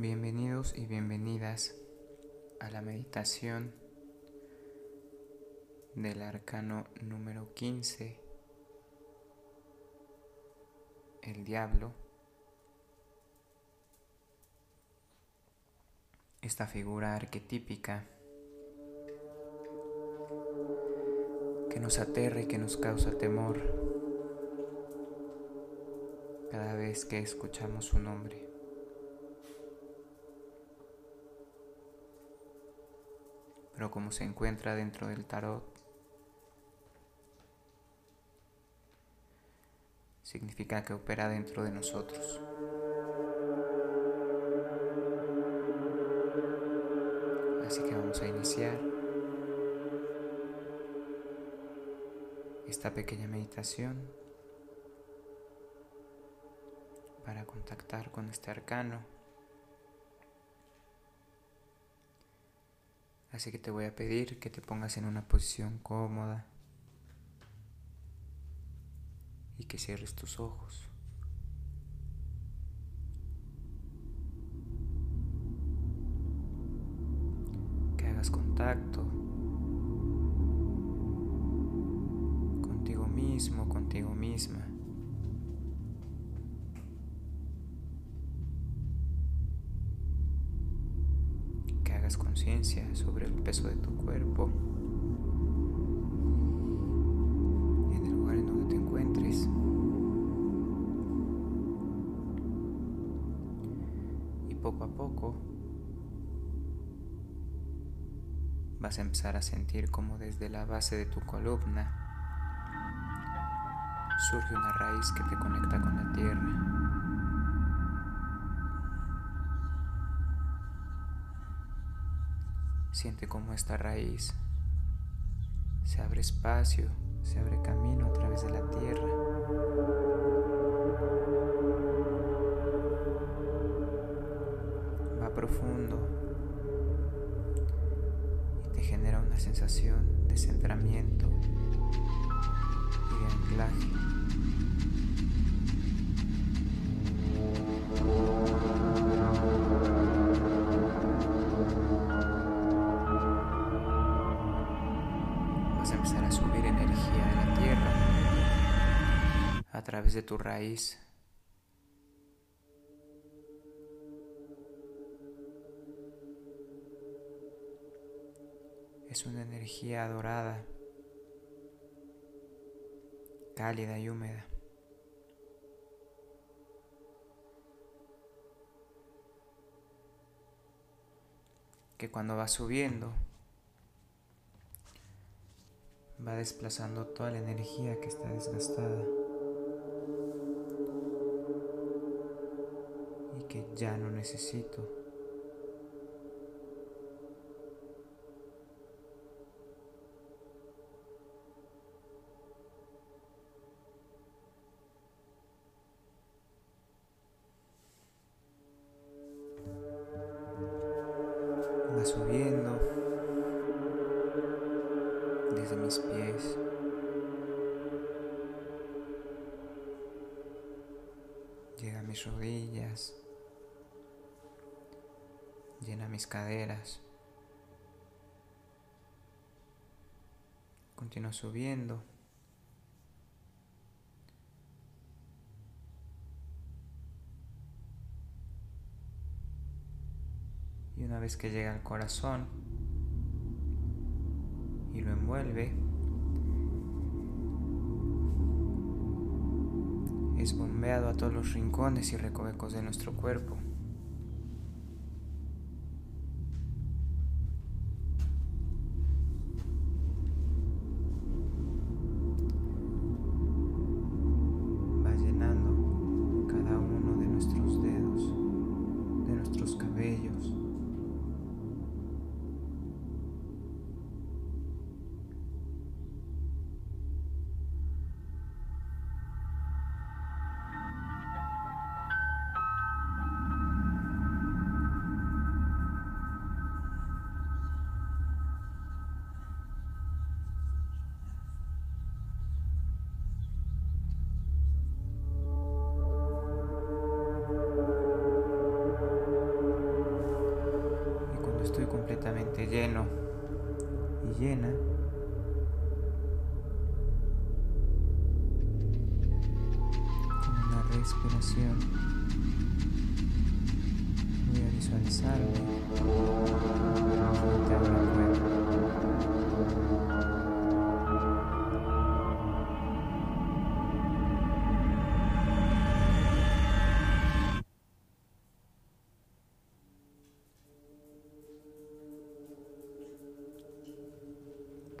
Bienvenidos y bienvenidas a la meditación del arcano número 15, el diablo. Esta figura arquetípica que nos aterra y que nos causa temor cada vez que escuchamos su nombre. Pero como se encuentra dentro del tarot, significa que opera dentro de nosotros. Así que vamos a iniciar esta pequeña meditación para contactar con este arcano. Así que te voy a pedir que te pongas en una posición cómoda y que cierres tus ojos. Que hagas contacto contigo mismo, contigo misma. Sobre el peso de tu cuerpo en el lugar en donde te encuentres. Y poco a poco vas a empezar a sentir como desde la base de tu columna surge una raíz que te conecta con la tierra. Siente cómo esta raíz se abre espacio, se abre camino a través de la tierra. Va profundo y te genera una sensación de centramiento y de anclaje. De tu raíz. Es una energía dorada, cálida y húmeda. que cuando va subiendo va desplazando toda la energía que está desgastada. Ya no necesito. Va subiendo desde mis pies. Llega a mis rodillas llena mis caderas. Continúo subiendo. Y una vez que llega al corazón y lo envuelve, es bombeado a todos los rincones y recovecos de nuestro cuerpo.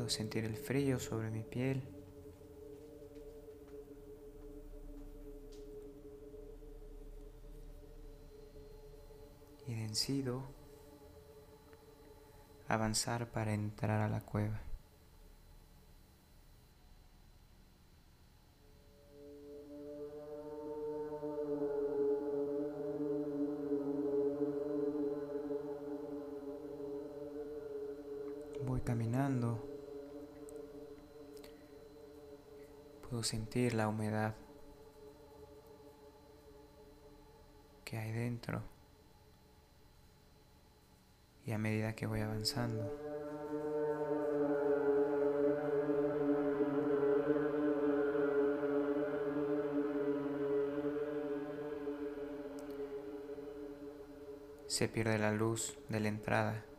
Puedo sentir el frío sobre mi piel. Y decido avanzar para entrar a la cueva. Sentir la humedad que hay dentro. Y a medida que voy avanzando, se pierde la luz de la entrada.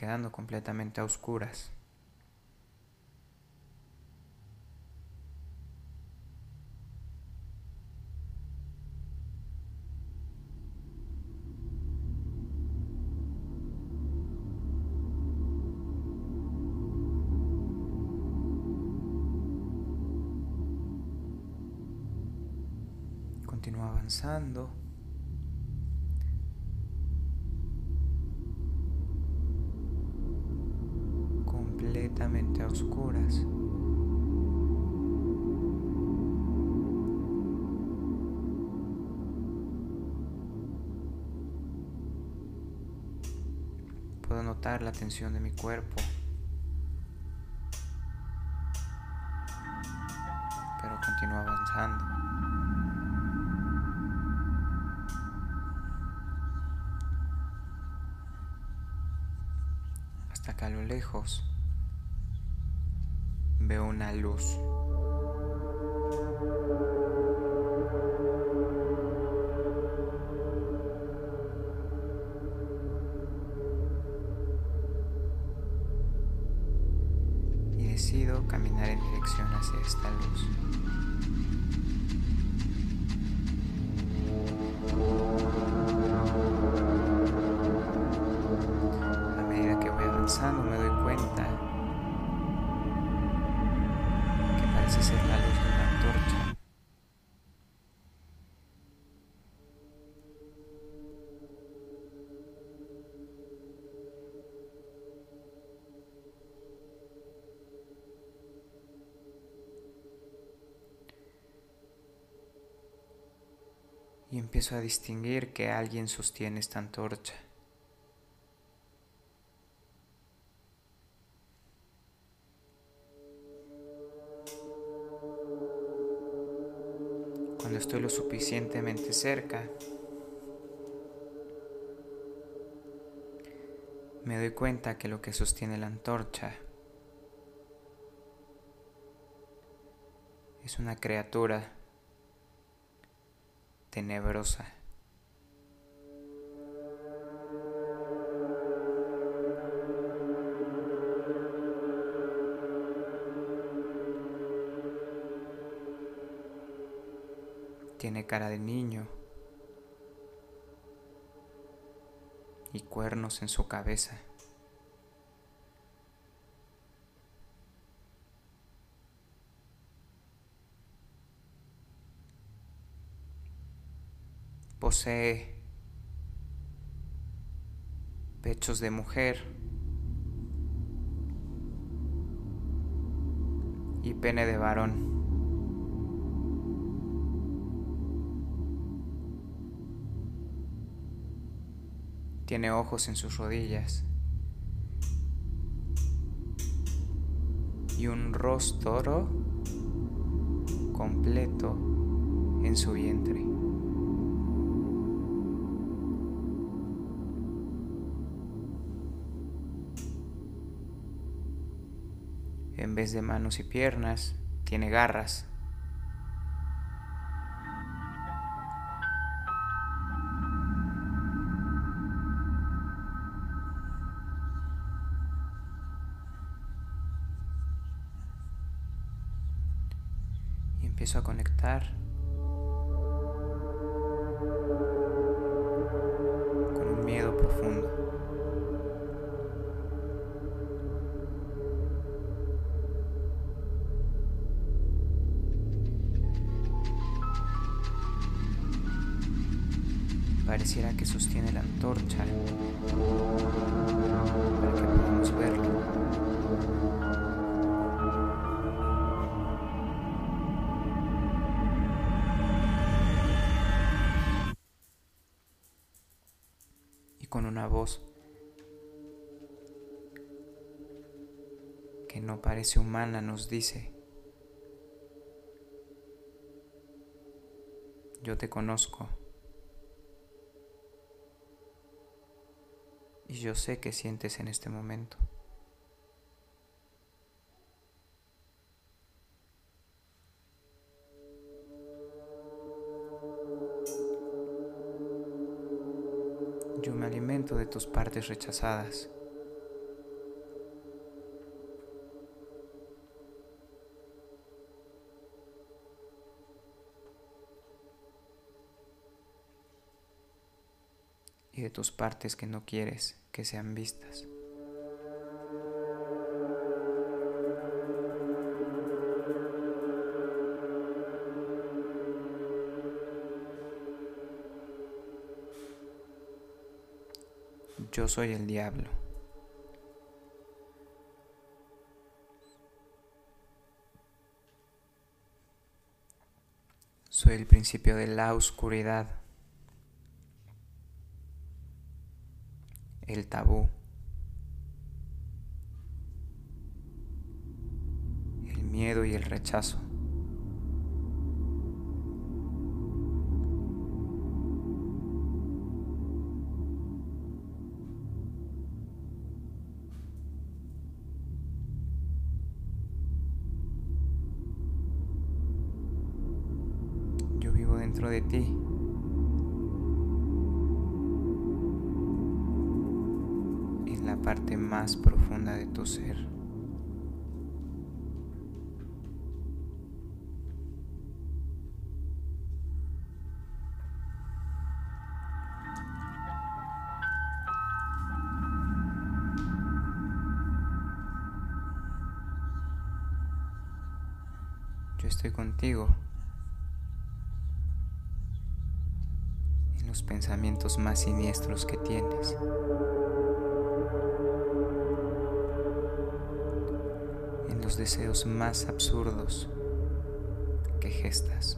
Quedando completamente a oscuras. Continúo avanzando. Oscuras. Puedo notar la tensión de mi cuerpo. Pero continúo avanzando. Hasta acá a lo lejos veo una luz. Empiezo a distinguir que alguien sostiene esta antorcha. cuando estoy lo suficientemente cerca, me doy cuenta que lo que sostiene la antorcha es una criatura tenebrosa. Tiene cara de niño y cuernos en su cabeza. Posee pechos de mujer y pene de varón. Tiene ojos en sus rodillas y un rostro completo en su vientre. En vez de manos y piernas, tiene garras. Y empiezo a conectar pareciera que sostiene la antorcha para que podamos verlo. Y con una voz que no parece humana nos dice, yo te conozco. Y yo sé qué sientes en este momento. Yo me alimento de tus partes rechazadas. De tus partes que no quieres que sean vistas. Yo soy el diablo. Soy el principio de la oscuridad. El tabú, el miedo y el rechazo. Yo vivo dentro de ti. Parte más profunda de tu ser. Yo estoy contigo los pensamientos más siniestros que tienes. deseos más absurdos que gestas.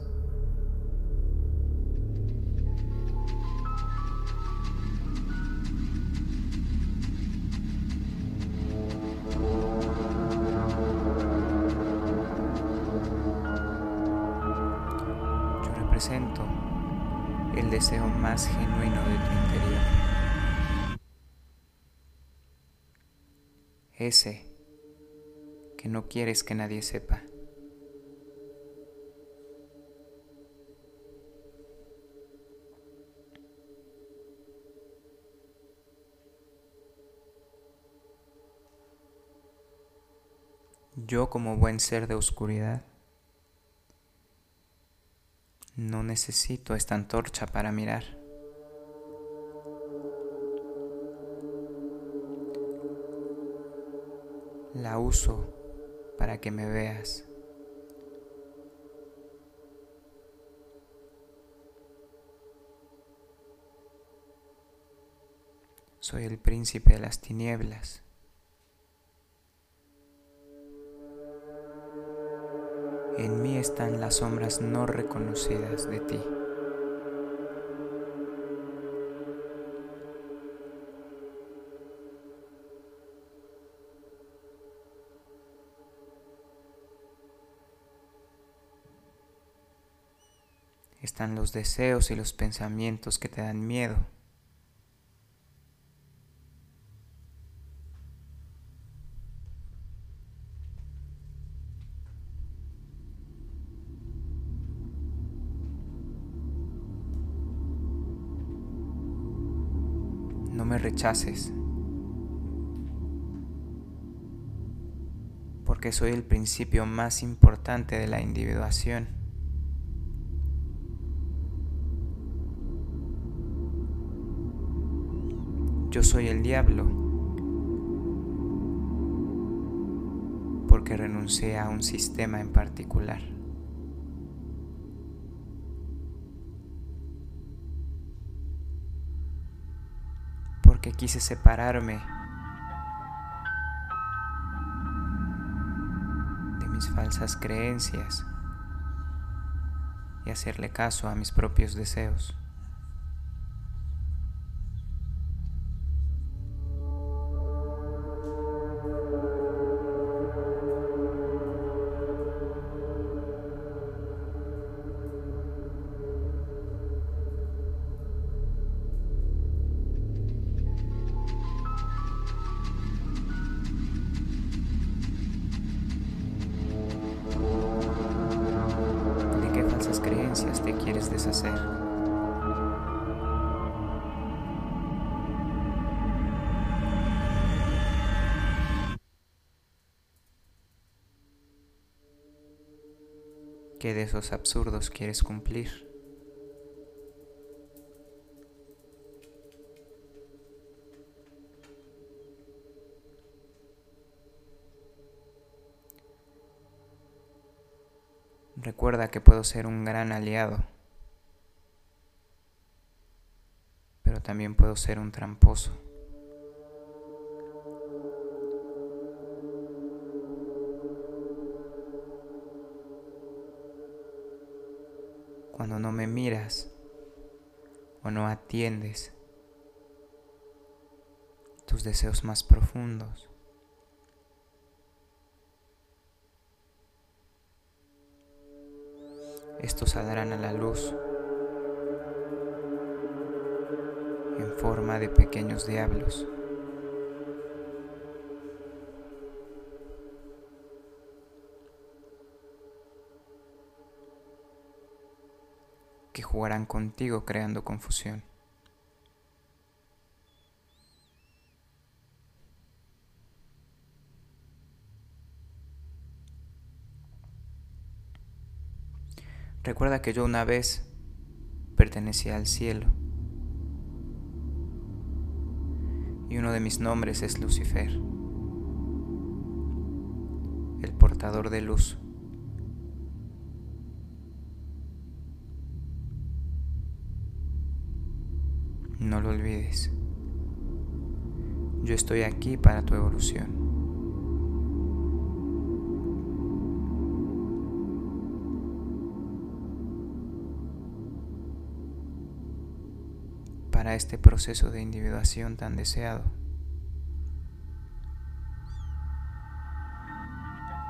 Ese que no quieres que nadie sepa. Yo como buen ser de oscuridad no necesito esta antorcha para mirar. La uso para que me veas. Soy el príncipe de las tinieblas. En mí están las sombras no reconocidas de ti. los deseos y los pensamientos que te dan miedo. No me rechaces, porque soy el principio más importante de la individuación. Yo soy el diablo porque renuncié a un sistema en particular. Porque quise separarme falsas creencias y hacerle caso a mis propios deseos. ¿Qué de esos absurdos quieres cumplir? Recuerda que puedo ser un gran aliado, pero también puedo ser un tramposo. Cuando no me miras o no atiendes tus deseos más profundos. estos saldrán a la luz en forma de pequeños diablos. Jugarán contigo creando confusión. Recuerda que yo una vez pertenecía al cielo y uno de mis nombres es Lucifer, el portador de luz. No lo olvides. Yo estoy aquí para tu evolución. para este proceso de individuación tan deseado.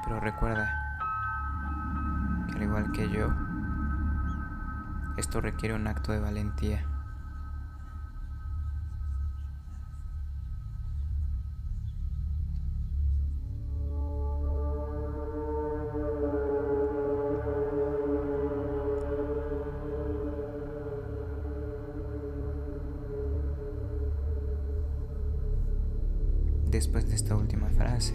Pero recuerda que al igual que yo, esto requiere un acto de valentía. Después de esta última frase.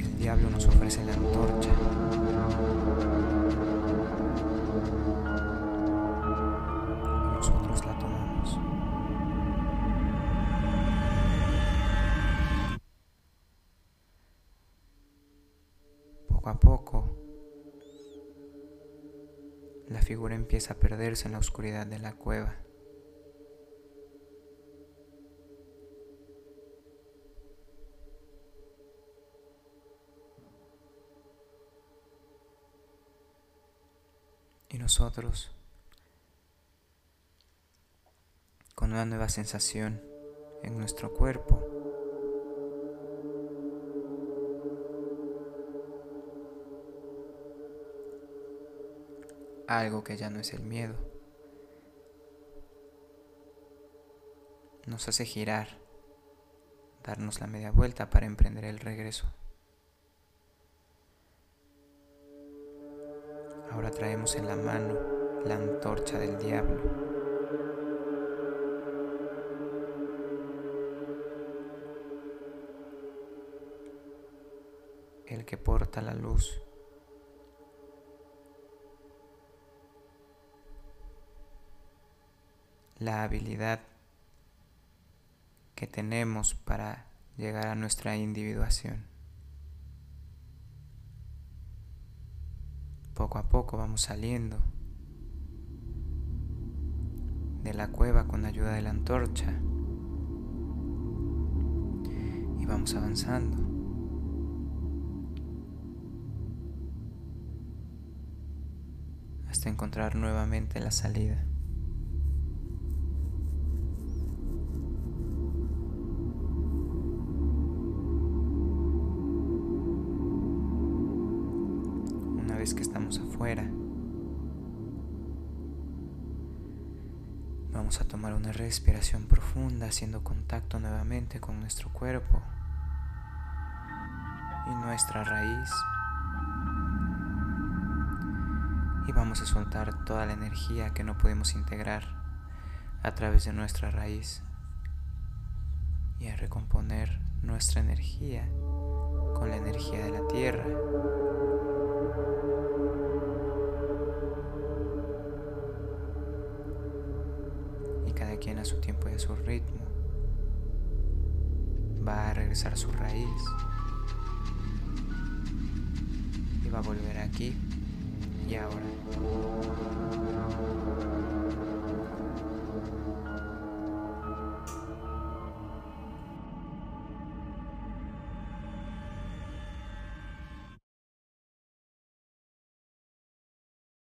El diablo nos ofrece la antorcha. Nosotros la tomamos. Poco a poco, la figura empieza a perderse en la oscuridad de la cueva. Con una nueva sensación en nuestro cuerpo. Algo que ya no es el miedo. Nos hace girar, darnos la media vuelta para emprender el regreso. Ahora traemos en la mano la antorcha del diablo. El que porta la luz. La habilidad que tenemos para llegar a nuestra individuación. Poco a poco vamos saliendo de la cueva con ayuda de la antorcha y vamos avanzando. hasta encontrar nuevamente la salida. Respiración profunda haciendo contacto nuevamente con nuestro cuerpo y nuestra raíz. Y vamos a soltar toda la energía que no podemos integrar a través de nuestra raíz y a recomponer nuestra energía con la energía de la tierra. Su tiempo y a su ritmo va a regresar a su raíz y va a volver aquí y ahora.